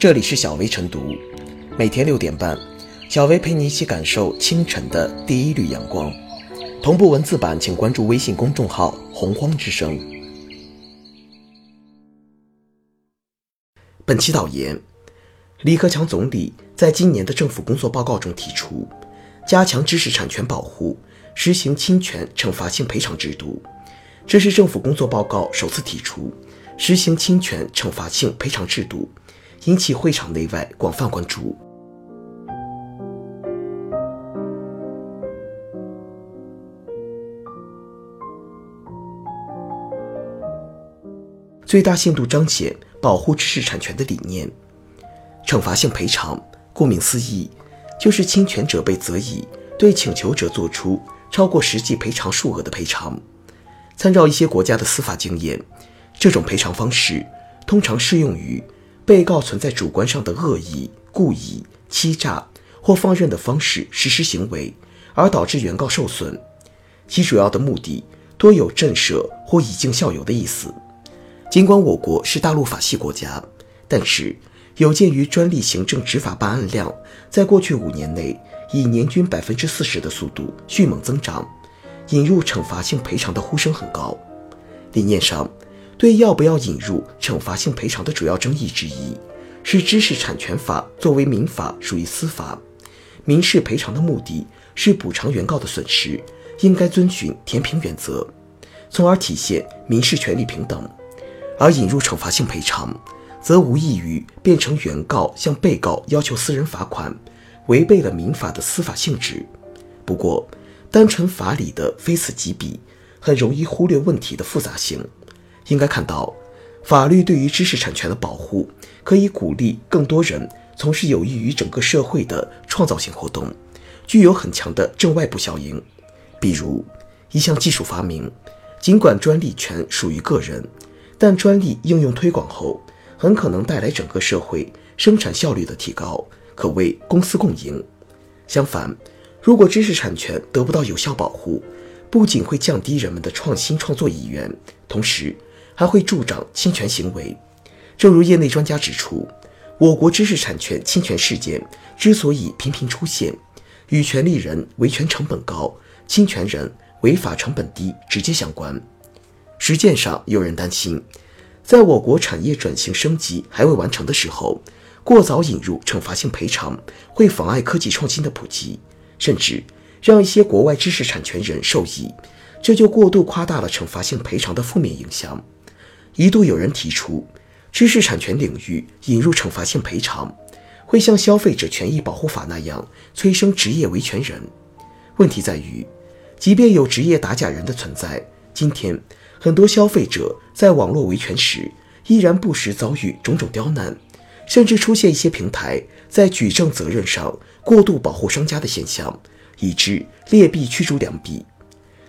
这里是小薇晨读，每天六点半，小薇陪你一起感受清晨的第一缕阳光。同步文字版，请关注微信公众号“洪荒之声”。本期导言：李克强总理在今年的政府工作报告中提出，加强知识产权保护，实行侵权惩罚性赔偿制度。这是政府工作报告首次提出实行侵权惩罚性赔偿制度。引起会场内外广泛关注。最大限度彰显保护知识产权的理念。惩罚性赔偿，顾名思义，就是侵权者被责以对请求者作出超过实际赔偿数额的赔偿。参照一些国家的司法经验，这种赔偿方式通常适用于。被告存在主观上的恶意、故意、欺诈或放任的方式实施行为，而导致原告受损，其主要的目的多有震慑或以儆效尤的意思。尽管我国是大陆法系国家，但是有鉴于专利行政执法办案量在过去五年内以年均百分之四十的速度迅猛增长，引入惩罚性赔偿的呼声很高。理念上。对要不要引入惩罚性赔偿的主要争议之一，是知识产权法作为民法属于司法，民事赔偿的目的是补偿原告的损失，应该遵循填平原则，从而体现民事权利平等。而引入惩罚性赔偿，则无异于变成原告向被告要求私人罚款，违背了民法的司法性质。不过，单纯法理的非此即彼，很容易忽略问题的复杂性。应该看到，法律对于知识产权的保护，可以鼓励更多人从事有益于整个社会的创造性活动，具有很强的正外部效应。比如，一项技术发明，尽管专利权属于个人，但专利应用推广后，很可能带来整个社会生产效率的提高，可谓公私共赢。相反，如果知识产权得不到有效保护，不仅会降低人们的创新创作意愿，同时，还会助长侵权行为。正如业内专家指出，我国知识产权侵权事件之所以频频出现，与权利人维权成本高、侵权人违法成本低直接相关。实践上，有人担心，在我国产业转型升级还未完成的时候，过早引入惩罚性赔偿会妨碍科技创新的普及，甚至让一些国外知识产权人受益，这就过度夸大了惩罚性赔偿的负面影响。一度有人提出，知识产权领域引入惩罚性赔偿，会像消费者权益保护法那样催生职业维权人。问题在于，即便有职业打假人的存在，今天很多消费者在网络维权时，依然不时遭遇种种刁难，甚至出现一些平台在举证责任上过度保护商家的现象，以致劣币驱逐良币。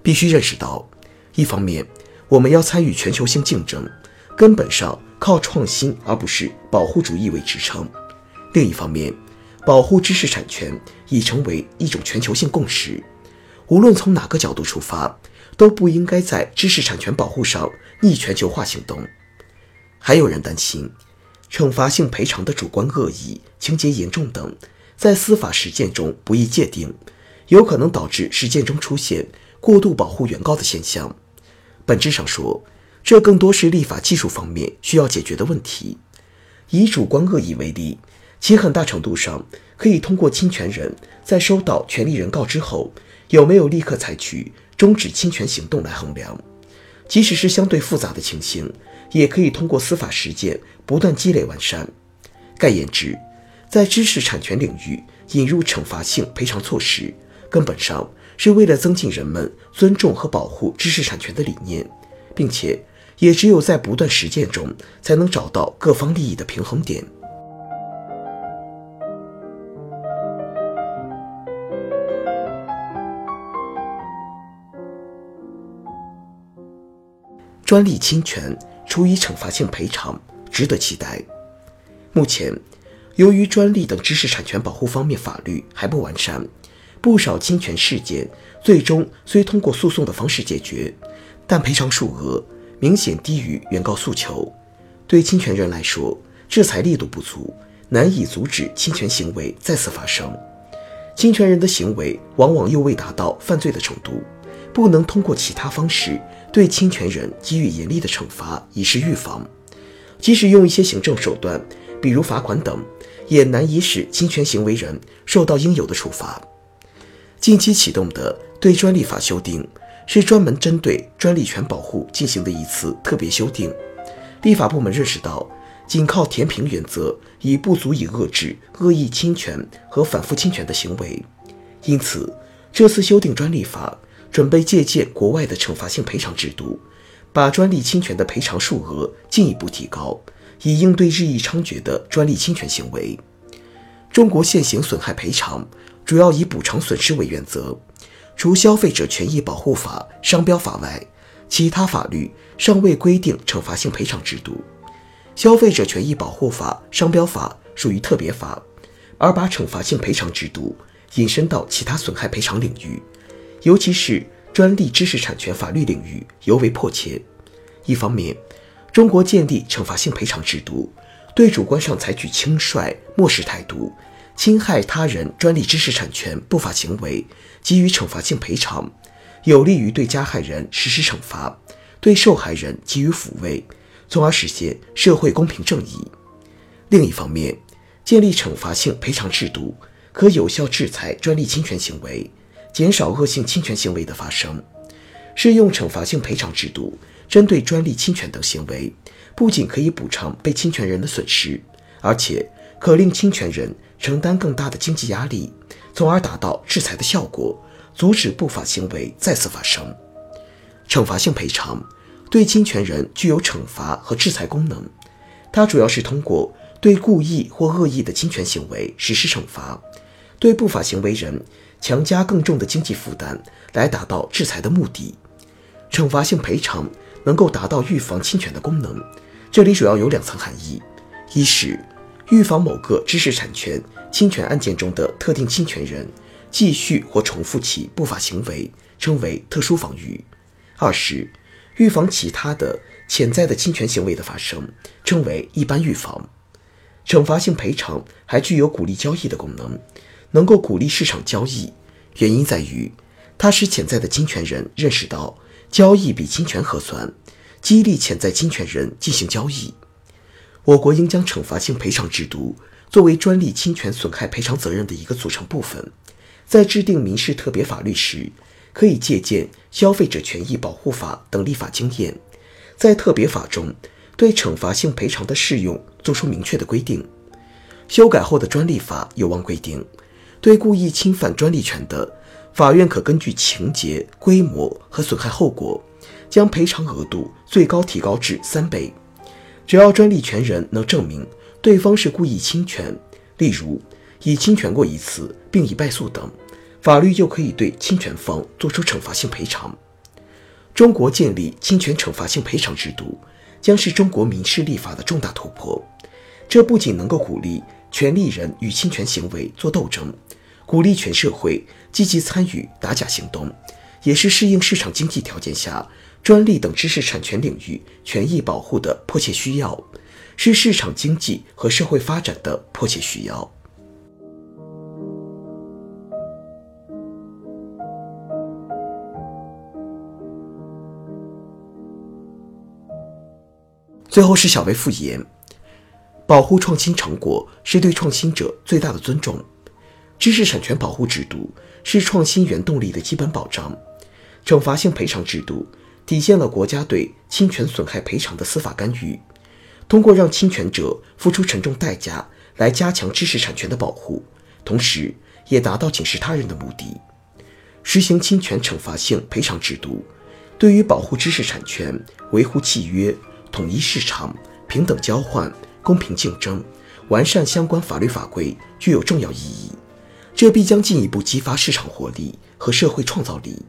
必须认识到，一方面。我们要参与全球性竞争，根本上靠创新而不是保护主义为支撑。另一方面，保护知识产权已成为一种全球性共识，无论从哪个角度出发，都不应该在知识产权保护上逆全球化行动。还有人担心，惩罚性赔偿的主观恶意、情节严重等，在司法实践中不易界定，有可能导致实践中出现过度保护原告的现象。本质上说，这更多是立法技术方面需要解决的问题。以主观恶意为例，其很大程度上可以通过侵权人在收到权利人告知后，有没有立刻采取终止侵权行动来衡量。即使是相对复杂的情形，也可以通过司法实践不断积累完善。概言之，在知识产权领域引入惩罚性赔偿措施，根本上。是为了增进人们尊重和保护知识产权的理念，并且也只有在不断实践中，才能找到各方利益的平衡点。专利侵权处以惩罚性赔偿，值得期待。目前，由于专利等知识产权保护方面法律还不完善。不少侵权事件最终虽通过诉讼的方式解决，但赔偿数额明显低于原告诉求。对侵权人来说，制裁力度不足，难以阻止侵权行为再次发生。侵权人的行为往往又未达到犯罪的程度，不能通过其他方式对侵权人给予严厉的惩罚以示预防。即使用一些行政手段，比如罚款等，也难以使侵权行为人受到应有的处罚。近期启动的对专利法修订，是专门针对专利权保护进行的一次特别修订。立法部门认识到，仅靠填平原则已不足以遏制恶意侵权和反复侵权的行为，因此这次修订专利法，准备借鉴国外的惩罚性赔偿制度，把专利侵权的赔偿数额进一步提高，以应对日益猖獗的专利侵权行为。中国现行损害赔偿主要以补偿损失为原则，除消费者权益保护法、商标法外，其他法律尚未规定惩罚性赔偿制度。消费者权益保护法、商标法属于特别法，而把惩罚性赔偿制度引申到其他损害赔偿领域，尤其是专利知识产权法律领域尤为迫切。一方面，中国建立惩罚性赔偿制度，对主观上采取轻率、漠视态度，侵害他人专利知识产权不法行为给予惩罚性赔偿，有利于对加害人实施惩罚，对受害人给予抚慰。从而实现社会公平正义。另一方面，建立惩罚性赔偿制度，可有效制裁专利侵权行为，减少恶性侵权行为的发生。适用惩罚性赔偿制度，针对专利侵权等行为，不仅可以补偿被侵权人的损失，而且可令侵权人承担更大的经济压力，从而达到制裁的效果，阻止不法行为再次发生。惩罚性赔偿。对侵权人具有惩罚和制裁功能，它主要是通过对故意或恶意的侵权行为实施惩罚，对不法行为人强加更重的经济负担，来达到制裁的目的。惩罚性赔偿能够达到预防侵权的功能，这里主要有两层含义：一是预防某个知识产权侵权案件中的特定侵权人继续或重复其不法行为，称为特殊防御；二是。预防其他的潜在的侵权行为的发生，称为一般预防。惩罚性赔偿还具有鼓励交易的功能，能够鼓励市场交易。原因在于，它使潜在的侵权人认识到交易比侵权合算，激励潜在侵权人进行交易。我国应将惩罚性赔偿制度作为专利侵权损害赔偿责任的一个组成部分，在制定民事特别法律时。可以借鉴《消费者权益保护法》等立法经验，在特别法中对惩罚性赔偿的适用作出明确的规定。修改后的专利法有望规定，对故意侵犯专利权的，法院可根据情节、规模和损害后果，将赔偿额度最高提高至三倍。只要专利权人能证明对方是故意侵权，例如已侵权过一次并已败诉等。法律又可以对侵权方作出惩罚性赔偿。中国建立侵权惩罚性赔偿制度，将是中国民事立法的重大突破。这不仅能够鼓励权利人与侵权行为作斗争，鼓励全社会积极参与打假行动，也是适应市场经济条件下专利等知识产权领域权益保护的迫切需要，是市场经济和社会发展的迫切需要。最后是小微复言，保护创新成果是对创新者最大的尊重。知识产权保护制度是创新原动力的基本保障。惩罚性赔偿制度体现了国家对侵权损害赔偿的司法干预，通过让侵权者付出沉重代价来加强知识产权的保护，同时也达到警示他人的目的。实行侵权惩罚性赔偿制度，对于保护知识产权、维护契约。统一市场、平等交换、公平竞争、完善相关法律法规具有重要意义，这必将进一步激发市场活力和社会创造力。